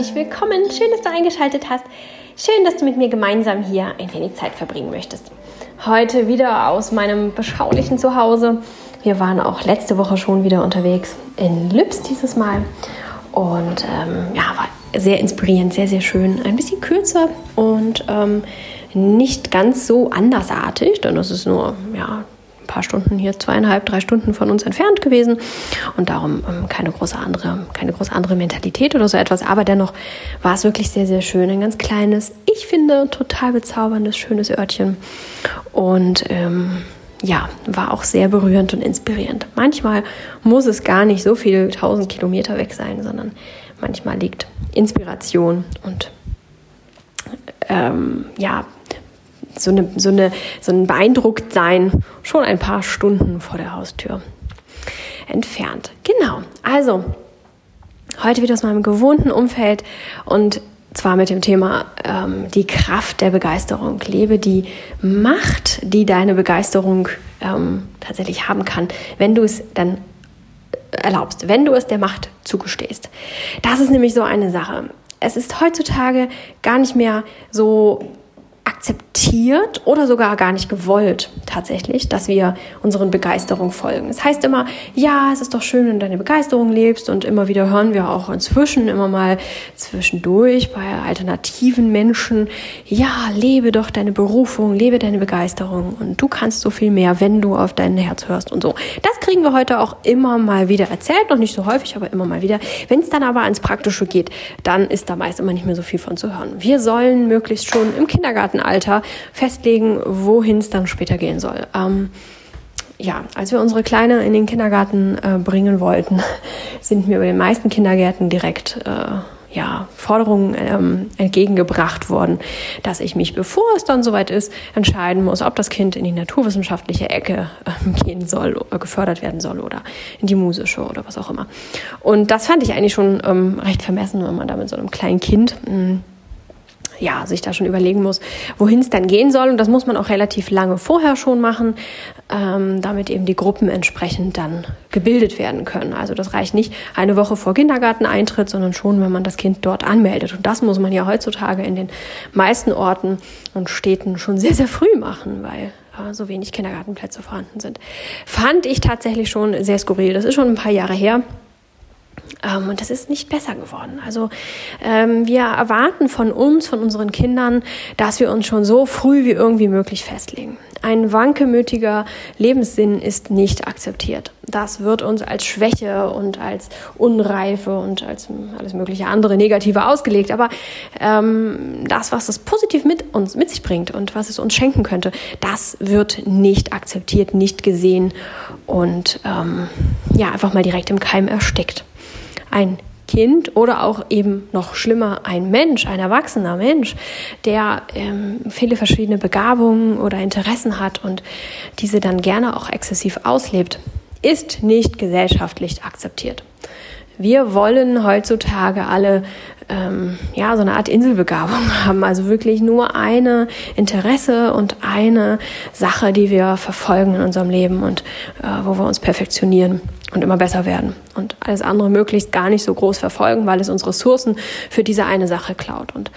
herzlich willkommen. Schön, dass du eingeschaltet hast. Schön, dass du mit mir gemeinsam hier ein wenig Zeit verbringen möchtest. Heute wieder aus meinem beschaulichen Zuhause. Wir waren auch letzte Woche schon wieder unterwegs in Lübs dieses Mal. Und ähm, ja, war sehr inspirierend, sehr, sehr schön. Ein bisschen kürzer und ähm, nicht ganz so andersartig, denn das ist nur ja, paar Stunden hier, zweieinhalb, drei Stunden von uns entfernt gewesen und darum ähm, keine große andere, keine große andere Mentalität oder so etwas. Aber dennoch war es wirklich sehr, sehr schön. Ein ganz kleines, ich finde, total bezauberndes, schönes Örtchen. Und ähm, ja, war auch sehr berührend und inspirierend. Manchmal muss es gar nicht so viel tausend Kilometer weg sein, sondern manchmal liegt Inspiration und ähm, ja, so, eine, so, eine, so ein Beeindrucktsein schon ein paar Stunden vor der Haustür entfernt. Genau, also heute wieder aus meinem gewohnten Umfeld und zwar mit dem Thema ähm, die Kraft der Begeisterung. Lebe die Macht, die deine Begeisterung ähm, tatsächlich haben kann, wenn du es dann erlaubst, wenn du es der Macht zugestehst. Das ist nämlich so eine Sache. Es ist heutzutage gar nicht mehr so akzeptiert oder sogar gar nicht gewollt tatsächlich, dass wir unseren Begeisterung folgen. Es das heißt immer, ja, es ist doch schön, wenn du deine Begeisterung lebst und immer wieder hören wir auch inzwischen immer mal zwischendurch bei alternativen Menschen, ja, lebe doch deine Berufung, lebe deine Begeisterung und du kannst so viel mehr, wenn du auf dein Herz hörst und so. Das kriegen wir heute auch immer mal wieder erzählt, noch nicht so häufig, aber immer mal wieder. Wenn es dann aber ans Praktische geht, dann ist da meist immer nicht mehr so viel von zu hören. Wir sollen möglichst schon im Kindergarten Kindergartenalter festlegen, wohin es dann später gehen soll. Ähm, ja, als wir unsere Kleine in den Kindergarten äh, bringen wollten, sind mir über den meisten Kindergärten direkt äh, ja, Forderungen ähm, entgegengebracht worden, dass ich mich, bevor es dann soweit ist, entscheiden muss, ob das Kind in die naturwissenschaftliche Ecke ähm, gehen soll, äh, gefördert werden soll oder in die musische oder was auch immer. Und das fand ich eigentlich schon ähm, recht vermessen, wenn man da mit so einem kleinen Kind mh, hm, ja, sich da schon überlegen muss, wohin es dann gehen soll. Und das muss man auch relativ lange vorher schon machen, ähm, damit eben die Gruppen entsprechend dann gebildet werden können. Also das reicht nicht eine Woche vor Kindergarteneintritt, sondern schon, wenn man das Kind dort anmeldet. Und das muss man ja heutzutage in den meisten Orten und Städten schon sehr, sehr früh machen, weil äh, so wenig Kindergartenplätze vorhanden sind. Fand ich tatsächlich schon sehr skurril. Das ist schon ein paar Jahre her. Ähm, und das ist nicht besser geworden. Also ähm, wir erwarten von uns, von unseren Kindern, dass wir uns schon so früh wie irgendwie möglich festlegen. Ein wankemütiger Lebenssinn ist nicht akzeptiert. Das wird uns als Schwäche und als Unreife und als alles mögliche andere Negative ausgelegt. Aber ähm, das, was es positiv mit uns mit sich bringt und was es uns schenken könnte, das wird nicht akzeptiert, nicht gesehen und ähm, ja einfach mal direkt im Keim erstickt ein Kind oder auch eben noch schlimmer ein Mensch, ein erwachsener Mensch, der ähm, viele verschiedene Begabungen oder Interessen hat und diese dann gerne auch exzessiv auslebt, ist nicht gesellschaftlich akzeptiert. Wir wollen heutzutage alle ähm, ja so eine Art Inselbegabung haben, also wirklich nur eine Interesse und eine Sache, die wir verfolgen in unserem Leben und äh, wo wir uns perfektionieren und immer besser werden und alles andere möglichst gar nicht so groß verfolgen, weil es uns Ressourcen für diese eine Sache klaut. Und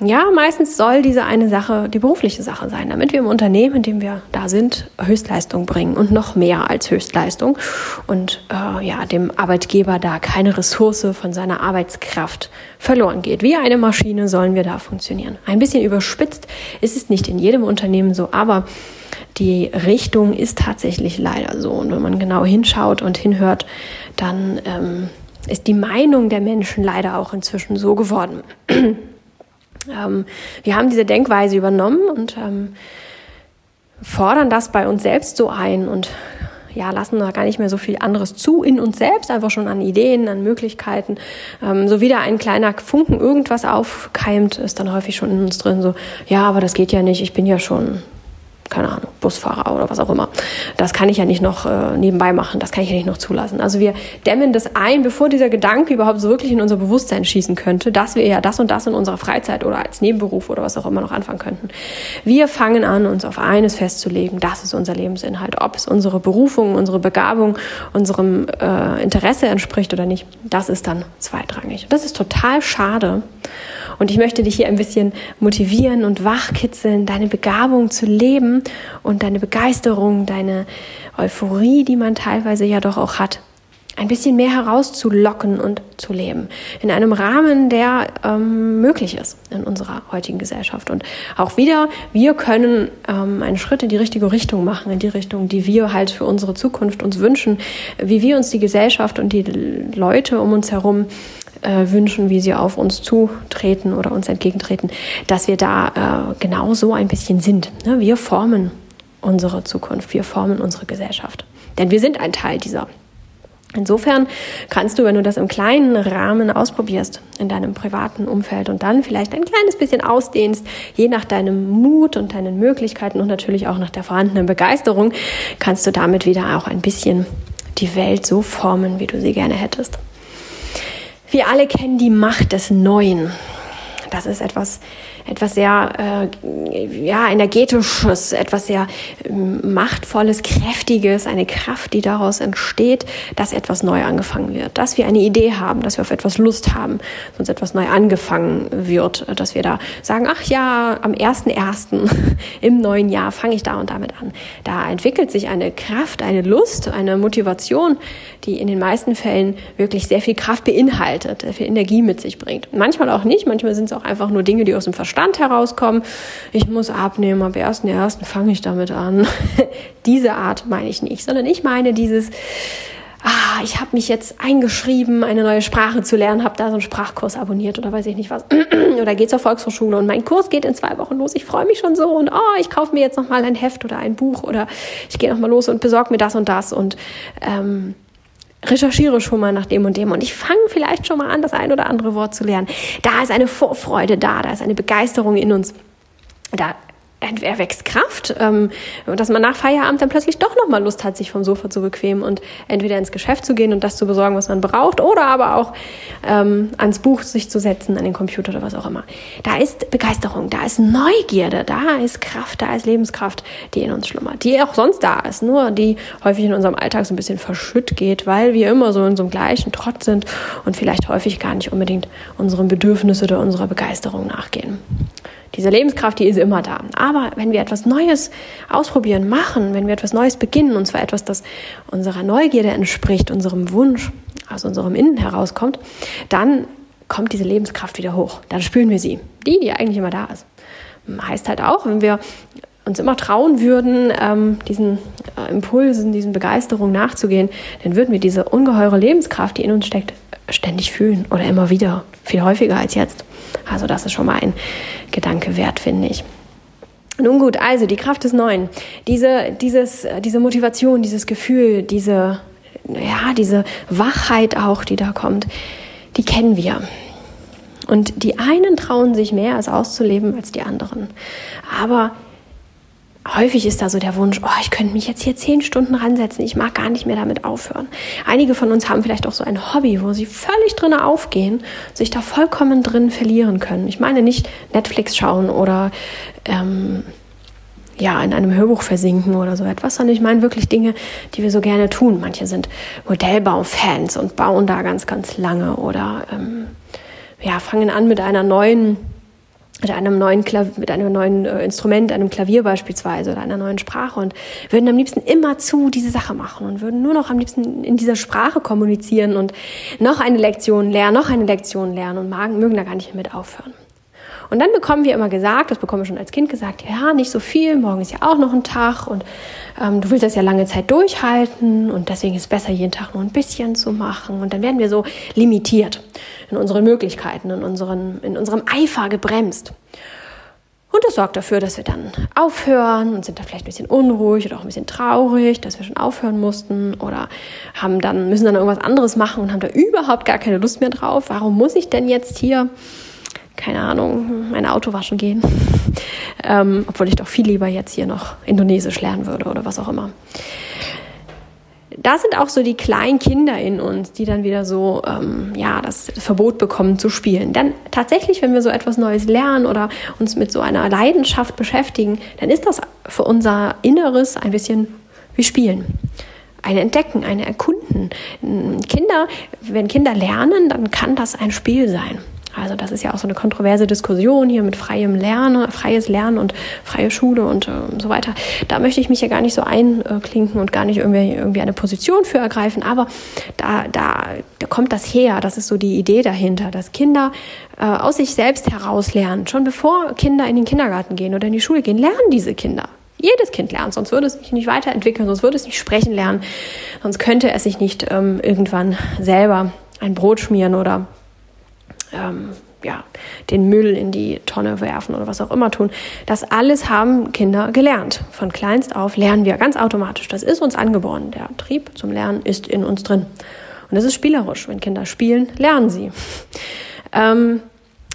ja, meistens soll diese eine Sache die berufliche Sache sein, damit wir im Unternehmen, in dem wir da sind, Höchstleistung bringen und noch mehr als Höchstleistung und äh, ja, dem Arbeitgeber da keine Ressource von seiner Arbeitskraft verloren geht. Wie eine Maschine sollen wir da funktionieren. Ein bisschen überspitzt ist es nicht in jedem Unternehmen so, aber die Richtung ist tatsächlich leider so. Und wenn man genau hinschaut und hinhört, dann ähm, ist die Meinung der Menschen leider auch inzwischen so geworden. Ähm, wir haben diese Denkweise übernommen und ähm, fordern das bei uns selbst so ein und ja, lassen da gar nicht mehr so viel anderes zu in uns selbst, einfach schon an Ideen, an Möglichkeiten. Ähm, so wieder ein kleiner Funken irgendwas aufkeimt, ist dann häufig schon in uns drin so, ja, aber das geht ja nicht, ich bin ja schon keine Ahnung, Busfahrer oder was auch immer. Das kann ich ja nicht noch äh, nebenbei machen, das kann ich ja nicht noch zulassen. Also wir dämmen das ein, bevor dieser Gedanke überhaupt so wirklich in unser Bewusstsein schießen könnte, dass wir ja das und das in unserer Freizeit oder als Nebenberuf oder was auch immer noch anfangen könnten. Wir fangen an, uns auf eines festzulegen, das ist unser Lebensinhalt. Ob es unsere Berufung, unsere Begabung, unserem äh, Interesse entspricht oder nicht, das ist dann zweitrangig. Das ist total schade. Und ich möchte dich hier ein bisschen motivieren und wachkitzeln, deine Begabung zu leben und deine Begeisterung, deine Euphorie, die man teilweise ja doch auch hat, ein bisschen mehr herauszulocken und zu leben. In einem Rahmen, der ähm, möglich ist in unserer heutigen Gesellschaft. Und auch wieder, wir können ähm, einen Schritt in die richtige Richtung machen, in die Richtung, die wir halt für unsere Zukunft uns wünschen, wie wir uns die Gesellschaft und die Leute um uns herum äh, wünschen, wie sie auf uns zutreten oder uns entgegentreten, dass wir da äh, genau so ein bisschen sind. Ne? Wir formen unsere Zukunft, wir formen unsere Gesellschaft. Denn wir sind ein Teil dieser. Insofern kannst du, wenn du das im kleinen Rahmen ausprobierst, in deinem privaten Umfeld und dann vielleicht ein kleines bisschen ausdehnst, je nach deinem Mut und deinen Möglichkeiten und natürlich auch nach der vorhandenen Begeisterung, kannst du damit wieder auch ein bisschen die Welt so formen, wie du sie gerne hättest. Wir alle kennen die Macht des Neuen. Das ist etwas, etwas sehr äh, ja, energetisches, etwas sehr ähm, machtvolles, kräftiges, eine Kraft, die daraus entsteht, dass etwas neu angefangen wird, dass wir eine Idee haben, dass wir auf etwas Lust haben, uns etwas neu angefangen wird, dass wir da sagen, ach ja, am 1.1. im neuen Jahr fange ich da und damit an. Da entwickelt sich eine Kraft, eine Lust, eine Motivation, die in den meisten Fällen wirklich sehr viel Kraft beinhaltet, sehr viel Energie mit sich bringt. Manchmal auch nicht, manchmal sind es auch einfach nur Dinge, die aus dem Verstand Verstand herauskommen. Ich muss abnehmen, am 1.1. fange ich damit an. Diese Art meine ich nicht, sondern ich meine dieses, ah, ich habe mich jetzt eingeschrieben, eine neue Sprache zu lernen, habe da so einen Sprachkurs abonniert oder weiß ich nicht was. oder gehe zur Volkshochschule und mein Kurs geht in zwei Wochen los. Ich freue mich schon so und oh, ich kaufe mir jetzt nochmal ein Heft oder ein Buch oder ich gehe nochmal los und besorge mir das und das und ähm, recherchiere schon mal nach dem und dem und ich fange vielleicht schon mal an, das ein oder andere Wort zu lernen. Da ist eine Vorfreude da, da ist eine Begeisterung in uns. Da erwächst Kraft, ähm, dass man nach Feierabend dann plötzlich doch nochmal Lust hat, sich vom Sofa zu bequemen und entweder ins Geschäft zu gehen und das zu besorgen, was man braucht, oder aber auch ähm, ans Buch sich zu setzen, an den Computer oder was auch immer. Da ist Begeisterung, da ist Neugierde, da ist Kraft, da ist Lebenskraft, die in uns schlummert, die auch sonst da ist, nur die häufig in unserem Alltag so ein bisschen verschütt geht, weil wir immer so in so einem gleichen Trott sind und vielleicht häufig gar nicht unbedingt unseren Bedürfnissen oder unserer Begeisterung nachgehen. Diese Lebenskraft, die ist immer da. Aber wenn wir etwas Neues ausprobieren, machen, wenn wir etwas Neues beginnen, und zwar etwas, das unserer Neugierde entspricht, unserem Wunsch, aus unserem Innen herauskommt, dann kommt diese Lebenskraft wieder hoch. Dann spüren wir sie. Die, die eigentlich immer da ist. Heißt halt auch, wenn wir uns immer trauen würden, ähm, diesen äh, Impulsen, diesen Begeisterungen nachzugehen, dann würden wir diese ungeheure Lebenskraft, die in uns steckt, ständig fühlen oder immer wieder, viel häufiger als jetzt. Also das ist schon mal ein Gedanke wert, finde ich. Nun gut, also die Kraft des Neuen, diese, dieses, diese Motivation, dieses Gefühl, diese, ja, diese Wachheit auch, die da kommt, die kennen wir. Und die einen trauen sich mehr, es auszuleben, als die anderen. Aber häufig ist da so der Wunsch, oh, ich könnte mich jetzt hier zehn Stunden ransetzen, ich mag gar nicht mehr damit aufhören. Einige von uns haben vielleicht auch so ein Hobby, wo sie völlig drin aufgehen, sich da vollkommen drin verlieren können. Ich meine nicht Netflix schauen oder ähm, ja, in einem Hörbuch versinken oder so etwas, sondern ich meine wirklich Dinge, die wir so gerne tun. Manche sind Modellbaufans und bauen da ganz, ganz lange oder ähm, ja, fangen an mit einer neuen mit einem neuen, Klavier, mit einem neuen äh, Instrument, einem Klavier beispielsweise oder einer neuen Sprache und würden am liebsten immer zu diese Sache machen und würden nur noch am liebsten in dieser Sprache kommunizieren und noch eine Lektion lernen, noch eine Lektion lernen und mögen da gar nicht mehr mit aufhören. Und dann bekommen wir immer gesagt, das bekommen wir schon als Kind gesagt, ja, nicht so viel, morgen ist ja auch noch ein Tag und ähm, du willst das ja lange Zeit durchhalten und deswegen ist es besser, jeden Tag nur ein bisschen zu machen. Und dann werden wir so limitiert in unseren Möglichkeiten, in, unseren, in unserem Eifer gebremst. Und das sorgt dafür, dass wir dann aufhören und sind da vielleicht ein bisschen unruhig oder auch ein bisschen traurig, dass wir schon aufhören mussten oder haben dann, müssen dann irgendwas anderes machen und haben da überhaupt gar keine Lust mehr drauf. Warum muss ich denn jetzt hier keine Ahnung, mein Auto waschen gehen. ähm, obwohl ich doch viel lieber jetzt hier noch Indonesisch lernen würde oder was auch immer. Da sind auch so die kleinen Kinder in uns, die dann wieder so, ähm, ja, das Verbot bekommen zu spielen. Dann tatsächlich, wenn wir so etwas Neues lernen oder uns mit so einer Leidenschaft beschäftigen, dann ist das für unser Inneres ein bisschen wie Spielen ein Entdecken, ein Erkunden. Kinder, wenn Kinder lernen, dann kann das ein Spiel sein. Also das ist ja auch so eine kontroverse Diskussion hier mit freiem Lernen, freies Lernen und freie Schule und äh, so weiter. Da möchte ich mich ja gar nicht so einklinken und gar nicht irgendwie, irgendwie eine Position für ergreifen. Aber da, da, da kommt das her. Das ist so die Idee dahinter, dass Kinder äh, aus sich selbst heraus lernen. Schon bevor Kinder in den Kindergarten gehen oder in die Schule gehen, lernen diese Kinder. Jedes Kind lernt, sonst würde es sich nicht weiterentwickeln, sonst würde es nicht sprechen lernen, sonst könnte es sich nicht ähm, irgendwann selber ein Brot schmieren oder ähm, ja, den Müll in die Tonne werfen oder was auch immer tun. Das alles haben Kinder gelernt. Von kleinst auf lernen wir ganz automatisch. Das ist uns angeboren. Der Trieb zum Lernen ist in uns drin. Und es ist spielerisch. Wenn Kinder spielen, lernen sie. Ähm,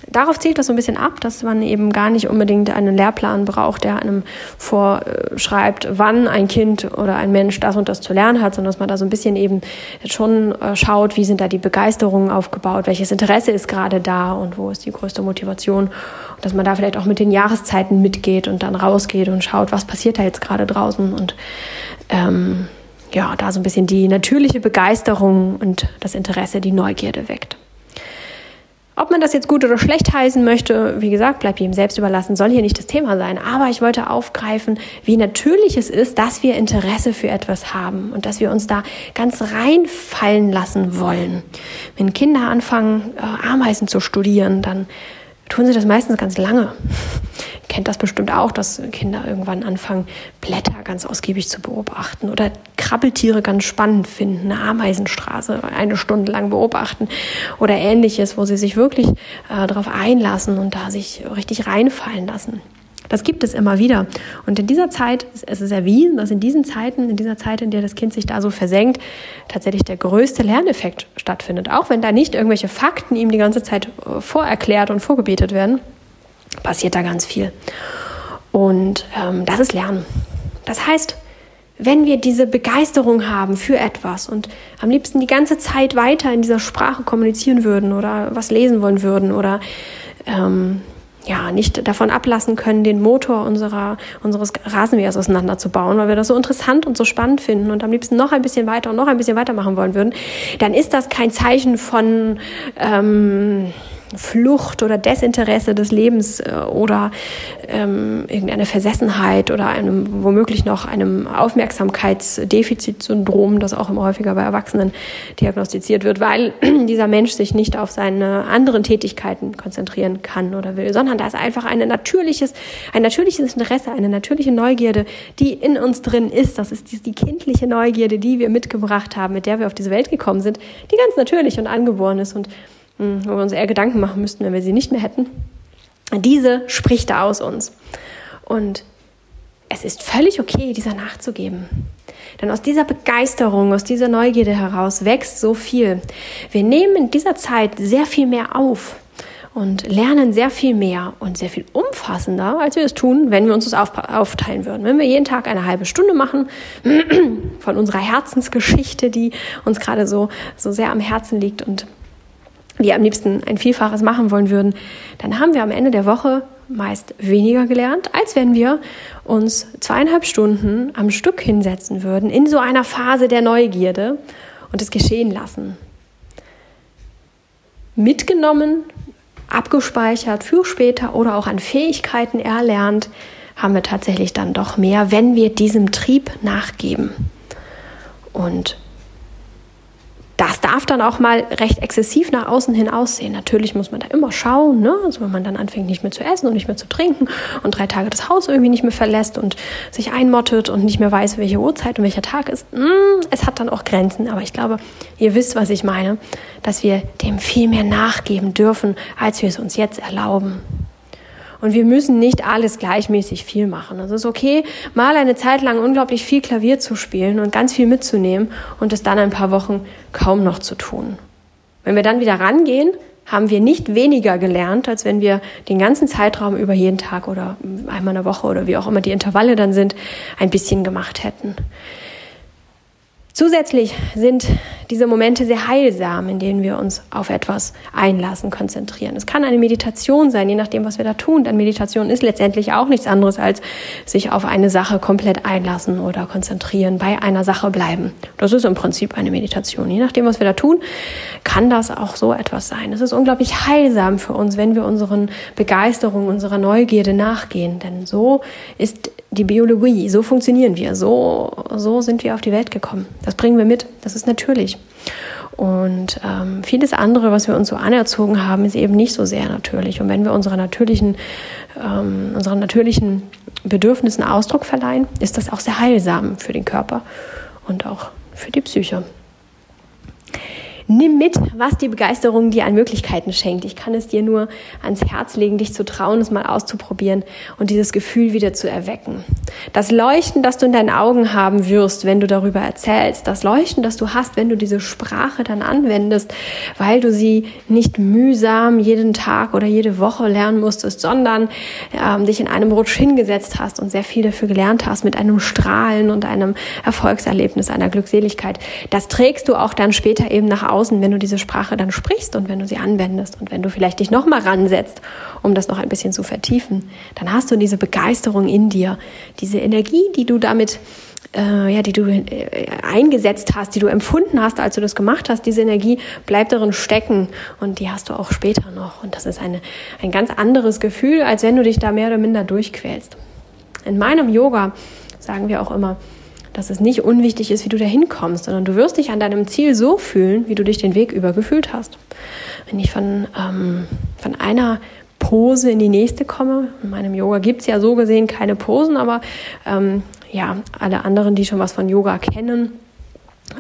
darauf zielt das so ein bisschen ab, dass man eben gar nicht unbedingt einen Lehrplan braucht, der einem vorschreibt, wann ein Kind oder ein Mensch das und das zu lernen hat, sondern dass man da so ein bisschen eben schon äh, schaut, wie sind da die Begeisterungen aufgebaut, welches Interesse ist gerade da und wo ist die größte Motivation. Und dass man da vielleicht auch mit den Jahreszeiten mitgeht und dann rausgeht und schaut, was passiert da jetzt gerade draußen und ähm, ja, da so ein bisschen die natürliche Begeisterung und das Interesse, die Neugierde weckt. Ob man das jetzt gut oder schlecht heißen möchte, wie gesagt, bleibt jedem selbst überlassen, soll hier nicht das Thema sein. Aber ich wollte aufgreifen, wie natürlich es ist, dass wir Interesse für etwas haben und dass wir uns da ganz reinfallen lassen wollen. Wenn Kinder anfangen, äh, Ameisen zu studieren, dann tun sie das meistens ganz lange. Kennt das bestimmt auch, dass Kinder irgendwann anfangen, Blätter ganz ausgiebig zu beobachten oder Krabbeltiere ganz spannend finden, eine Ameisenstraße eine Stunde lang beobachten oder ähnliches, wo sie sich wirklich äh, darauf einlassen und da sich richtig reinfallen lassen. Das gibt es immer wieder. Und in dieser Zeit, es ist erwiesen, dass in diesen Zeiten, in dieser Zeit, in der das Kind sich da so versenkt, tatsächlich der größte Lerneffekt stattfindet. Auch wenn da nicht irgendwelche Fakten ihm die ganze Zeit äh, vorerklärt und vorgebetet werden, passiert da ganz viel. Und ähm, das ist Lernen. Das heißt, wenn wir diese Begeisterung haben für etwas und am liebsten die ganze Zeit weiter in dieser Sprache kommunizieren würden oder was lesen wollen würden oder ähm, ja, nicht davon ablassen können, den Motor unserer, unseres Rasenmähers auseinanderzubauen, weil wir das so interessant und so spannend finden und am liebsten noch ein bisschen weiter und noch ein bisschen weitermachen wollen würden, dann ist das kein Zeichen von ähm, Flucht oder Desinteresse des Lebens äh, oder ähm, irgendeine Versessenheit oder einem womöglich noch einem Aufmerksamkeitsdefizitsyndrom, das auch immer häufiger bei Erwachsenen diagnostiziert wird, weil dieser Mensch sich nicht auf seine anderen Tätigkeiten konzentrieren kann oder will, sondern da ist einfach ein natürliches, ein natürliches Interesse, eine natürliche Neugierde, die in uns drin ist. Das ist die, die kindliche Neugierde, die wir mitgebracht haben, mit der wir auf diese Welt gekommen sind, die ganz natürlich und angeboren ist und wo wir uns eher Gedanken machen müssten, wenn wir sie nicht mehr hätten. Diese spricht da aus uns. Und es ist völlig okay, dieser nachzugeben. Denn aus dieser Begeisterung, aus dieser Neugierde heraus wächst so viel. Wir nehmen in dieser Zeit sehr viel mehr auf und lernen sehr viel mehr und sehr viel umfassender, als wir es tun, wenn wir uns das aufteilen würden. Wenn wir jeden Tag eine halbe Stunde machen von unserer Herzensgeschichte, die uns gerade so, so sehr am Herzen liegt und wir am liebsten ein Vielfaches machen wollen würden, dann haben wir am Ende der Woche meist weniger gelernt, als wenn wir uns zweieinhalb Stunden am Stück hinsetzen würden in so einer Phase der Neugierde und es geschehen lassen. Mitgenommen, abgespeichert für später oder auch an Fähigkeiten erlernt, haben wir tatsächlich dann doch mehr, wenn wir diesem Trieb nachgeben. Und das darf dann auch mal recht exzessiv nach außen hin aussehen. Natürlich muss man da immer schauen, ne? also wenn man dann anfängt nicht mehr zu essen und nicht mehr zu trinken und drei Tage das Haus irgendwie nicht mehr verlässt und sich einmottet und nicht mehr weiß, welche Uhrzeit und welcher Tag ist. Mm, es hat dann auch Grenzen, aber ich glaube, ihr wisst, was ich meine, dass wir dem viel mehr nachgeben dürfen, als wir es uns jetzt erlauben. Und wir müssen nicht alles gleichmäßig viel machen. Also es ist okay, mal eine Zeit lang unglaublich viel Klavier zu spielen und ganz viel mitzunehmen und es dann ein paar Wochen kaum noch zu tun. Wenn wir dann wieder rangehen, haben wir nicht weniger gelernt, als wenn wir den ganzen Zeitraum über jeden Tag oder einmal eine Woche oder wie auch immer die Intervalle dann sind, ein bisschen gemacht hätten. Zusätzlich sind diese Momente sehr heilsam, in denen wir uns auf etwas einlassen, konzentrieren. Es kann eine Meditation sein, je nachdem, was wir da tun. Denn Meditation ist letztendlich auch nichts anderes als sich auf eine Sache komplett einlassen oder konzentrieren, bei einer Sache bleiben. Das ist im Prinzip eine Meditation. Je nachdem, was wir da tun, kann das auch so etwas sein. Es ist unglaublich heilsam für uns, wenn wir unseren Begeisterungen, unserer Neugierde nachgehen. Denn so ist die Biologie, so funktionieren wir, so, so sind wir auf die Welt gekommen. Das bringen wir mit, das ist natürlich. Und ähm, vieles andere, was wir uns so anerzogen haben, ist eben nicht so sehr natürlich. Und wenn wir unsere natürlichen, ähm, unseren natürlichen Bedürfnissen Ausdruck verleihen, ist das auch sehr heilsam für den Körper und auch für die Psyche. Nimm mit, was die Begeisterung dir an Möglichkeiten schenkt. Ich kann es dir nur ans Herz legen, dich zu trauen, es mal auszuprobieren und dieses Gefühl wieder zu erwecken. Das Leuchten, das du in deinen Augen haben wirst, wenn du darüber erzählst, das Leuchten, das du hast, wenn du diese Sprache dann anwendest, weil du sie nicht mühsam jeden Tag oder jede Woche lernen musstest, sondern ähm, dich in einem Rutsch hingesetzt hast und sehr viel dafür gelernt hast mit einem Strahlen und einem Erfolgserlebnis, einer Glückseligkeit. Das trägst du auch dann später eben nach außen außen, wenn du diese Sprache dann sprichst und wenn du sie anwendest und wenn du vielleicht dich nochmal ransetzt, um das noch ein bisschen zu vertiefen, dann hast du diese Begeisterung in dir, diese Energie, die du damit äh, ja, die du äh, eingesetzt hast, die du empfunden hast, als du das gemacht hast, diese Energie bleibt darin stecken und die hast du auch später noch. Und das ist eine, ein ganz anderes Gefühl, als wenn du dich da mehr oder minder durchquälst. In meinem Yoga sagen wir auch immer, dass es nicht unwichtig ist, wie du da hinkommst, sondern du wirst dich an deinem Ziel so fühlen, wie du dich den Weg über gefühlt hast. Wenn ich von, ähm, von einer Pose in die nächste komme, in meinem Yoga gibt es ja so gesehen keine Posen, aber ähm, ja, alle anderen, die schon was von Yoga kennen,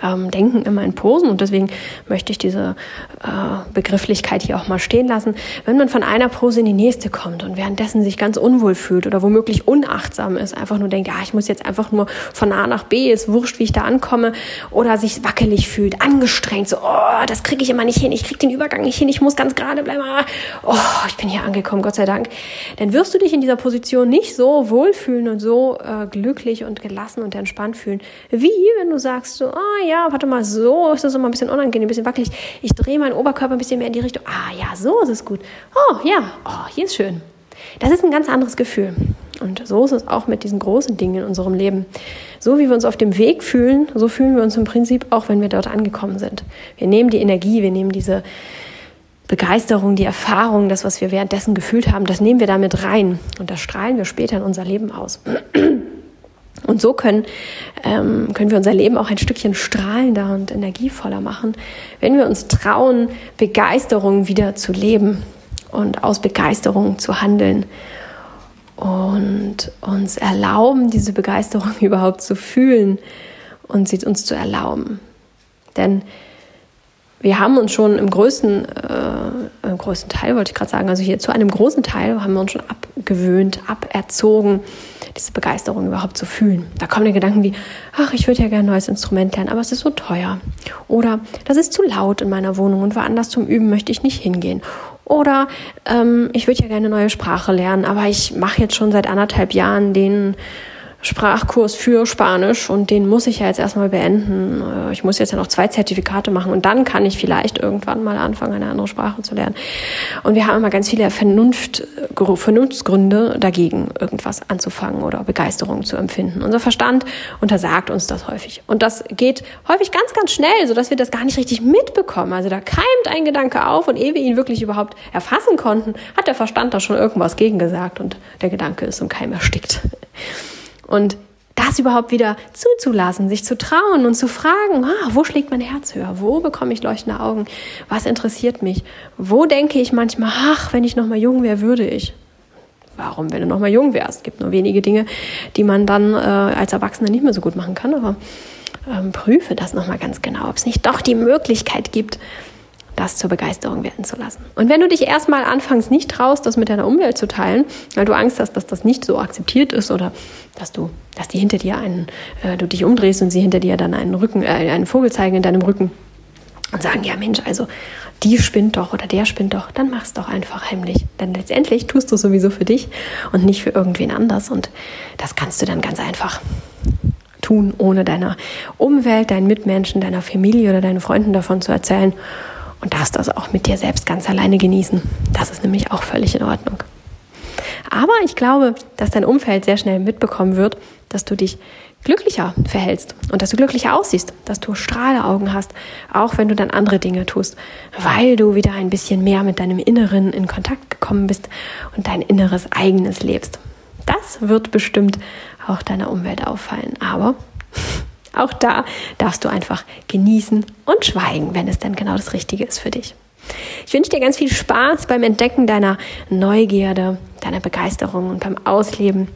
ähm, Denken immer in Posen und deswegen möchte ich diese äh, Begrifflichkeit hier auch mal stehen lassen. Wenn man von einer Pose in die nächste kommt und währenddessen sich ganz unwohl fühlt oder womöglich unachtsam ist, einfach nur denkt, ja, ich muss jetzt einfach nur von A nach B, ist wurscht, wie ich da ankomme, oder sich wackelig fühlt, angestrengt, so, oh, das kriege ich immer nicht hin, ich kriege den Übergang nicht hin, ich muss ganz gerade bleiben, oh, ich bin hier angekommen, Gott sei Dank, dann wirst du dich in dieser Position nicht so wohlfühlen und so äh, glücklich und gelassen und entspannt fühlen, wie wenn du sagst so, oh, ja, warte mal, so ist es immer ein bisschen unangenehm, ein bisschen wackelig. Ich drehe meinen Oberkörper ein bisschen mehr in die Richtung. Ah, ja, so ist es gut. Oh, ja, oh, hier ist schön. Das ist ein ganz anderes Gefühl. Und so ist es auch mit diesen großen Dingen in unserem Leben. So wie wir uns auf dem Weg fühlen, so fühlen wir uns im Prinzip auch, wenn wir dort angekommen sind. Wir nehmen die Energie, wir nehmen diese Begeisterung, die Erfahrung, das, was wir währenddessen gefühlt haben, das nehmen wir damit rein. Und das strahlen wir später in unser Leben aus. Und so können, ähm, können wir unser Leben auch ein Stückchen strahlender und energievoller machen, wenn wir uns trauen, Begeisterung wieder zu leben und aus Begeisterung zu handeln und uns erlauben, diese Begeisterung überhaupt zu fühlen und sie uns zu erlauben. Denn wir haben uns schon im größten, äh, im größten Teil, wollte ich gerade sagen, also hier zu einem großen Teil haben wir uns schon abgewöhnt, aberzogen, diese Begeisterung überhaupt zu fühlen. Da kommen die Gedanken wie, ach, ich würde ja gerne ein neues Instrument lernen, aber es ist so teuer. Oder das ist zu laut in meiner Wohnung und woanders zum Üben möchte ich nicht hingehen. Oder ähm, ich würde ja gerne eine neue Sprache lernen, aber ich mache jetzt schon seit anderthalb Jahren den Sprachkurs für Spanisch und den muss ich ja jetzt erstmal beenden. Äh, ich muss jetzt ja noch zwei Zertifikate machen und dann kann ich vielleicht irgendwann mal anfangen, eine andere Sprache zu lernen. Und wir haben immer ganz viele Vernunft, Vernunftsgründe dagegen, irgendwas anzufangen oder Begeisterung zu empfinden. Unser Verstand untersagt uns das häufig. Und das geht häufig ganz, ganz schnell, sodass wir das gar nicht richtig mitbekommen. Also da keimt ein Gedanke auf und ehe wir ihn wirklich überhaupt erfassen konnten, hat der Verstand da schon irgendwas gegen gesagt und der Gedanke ist im Keim erstickt. Und das überhaupt wieder zuzulassen, sich zu trauen und zu fragen, ah, wo schlägt mein Herz höher? Wo bekomme ich leuchtende Augen? Was interessiert mich? Wo denke ich manchmal, ach, wenn ich noch mal jung wäre, würde ich? Warum, wenn du noch mal jung wärst? Es gibt nur wenige Dinge, die man dann äh, als Erwachsener nicht mehr so gut machen kann, aber ähm, prüfe das noch mal ganz genau, ob es nicht doch die Möglichkeit gibt, das zur Begeisterung werden zu lassen. Und wenn du dich erstmal anfangs nicht traust, das mit deiner Umwelt zu teilen, weil du Angst hast, dass das nicht so akzeptiert ist oder dass du, dass die hinter dir einen, äh, du dich umdrehst und sie hinter dir dann einen Rücken, äh, einen Vogel zeigen in deinem Rücken, und sagen, ja Mensch, also die spinnt doch oder der spinnt doch, dann mach's doch einfach heimlich. Denn letztendlich tust du sowieso für dich und nicht für irgendwen anders. Und das kannst du dann ganz einfach tun, ohne deiner Umwelt, deinen Mitmenschen, deiner Familie oder deinen Freunden davon zu erzählen. Und darfst das auch mit dir selbst ganz alleine genießen. Das ist nämlich auch völlig in Ordnung. Aber ich glaube, dass dein Umfeld sehr schnell mitbekommen wird, dass du dich glücklicher verhältst und dass du glücklicher aussiehst, dass du Strahleaugen hast, auch wenn du dann andere Dinge tust, weil du wieder ein bisschen mehr mit deinem Inneren in Kontakt gekommen bist und dein inneres eigenes lebst. Das wird bestimmt auch deiner Umwelt auffallen, aber auch da darfst du einfach genießen und schweigen, wenn es dann genau das Richtige ist für dich. Ich wünsche dir ganz viel Spaß beim Entdecken deiner Neugierde, deiner Begeisterung und beim Ausleben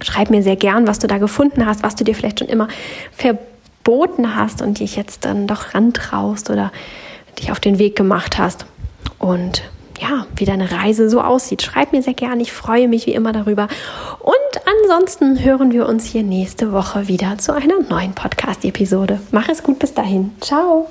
Schreib mir sehr gern, was du da gefunden hast, was du dir vielleicht schon immer verboten hast und dich jetzt dann doch rantraust oder dich auf den Weg gemacht hast. Und ja, wie deine Reise so aussieht. Schreib mir sehr gern. Ich freue mich wie immer darüber. Und ansonsten hören wir uns hier nächste Woche wieder zu einer neuen Podcast-Episode. Mach es gut bis dahin. Ciao.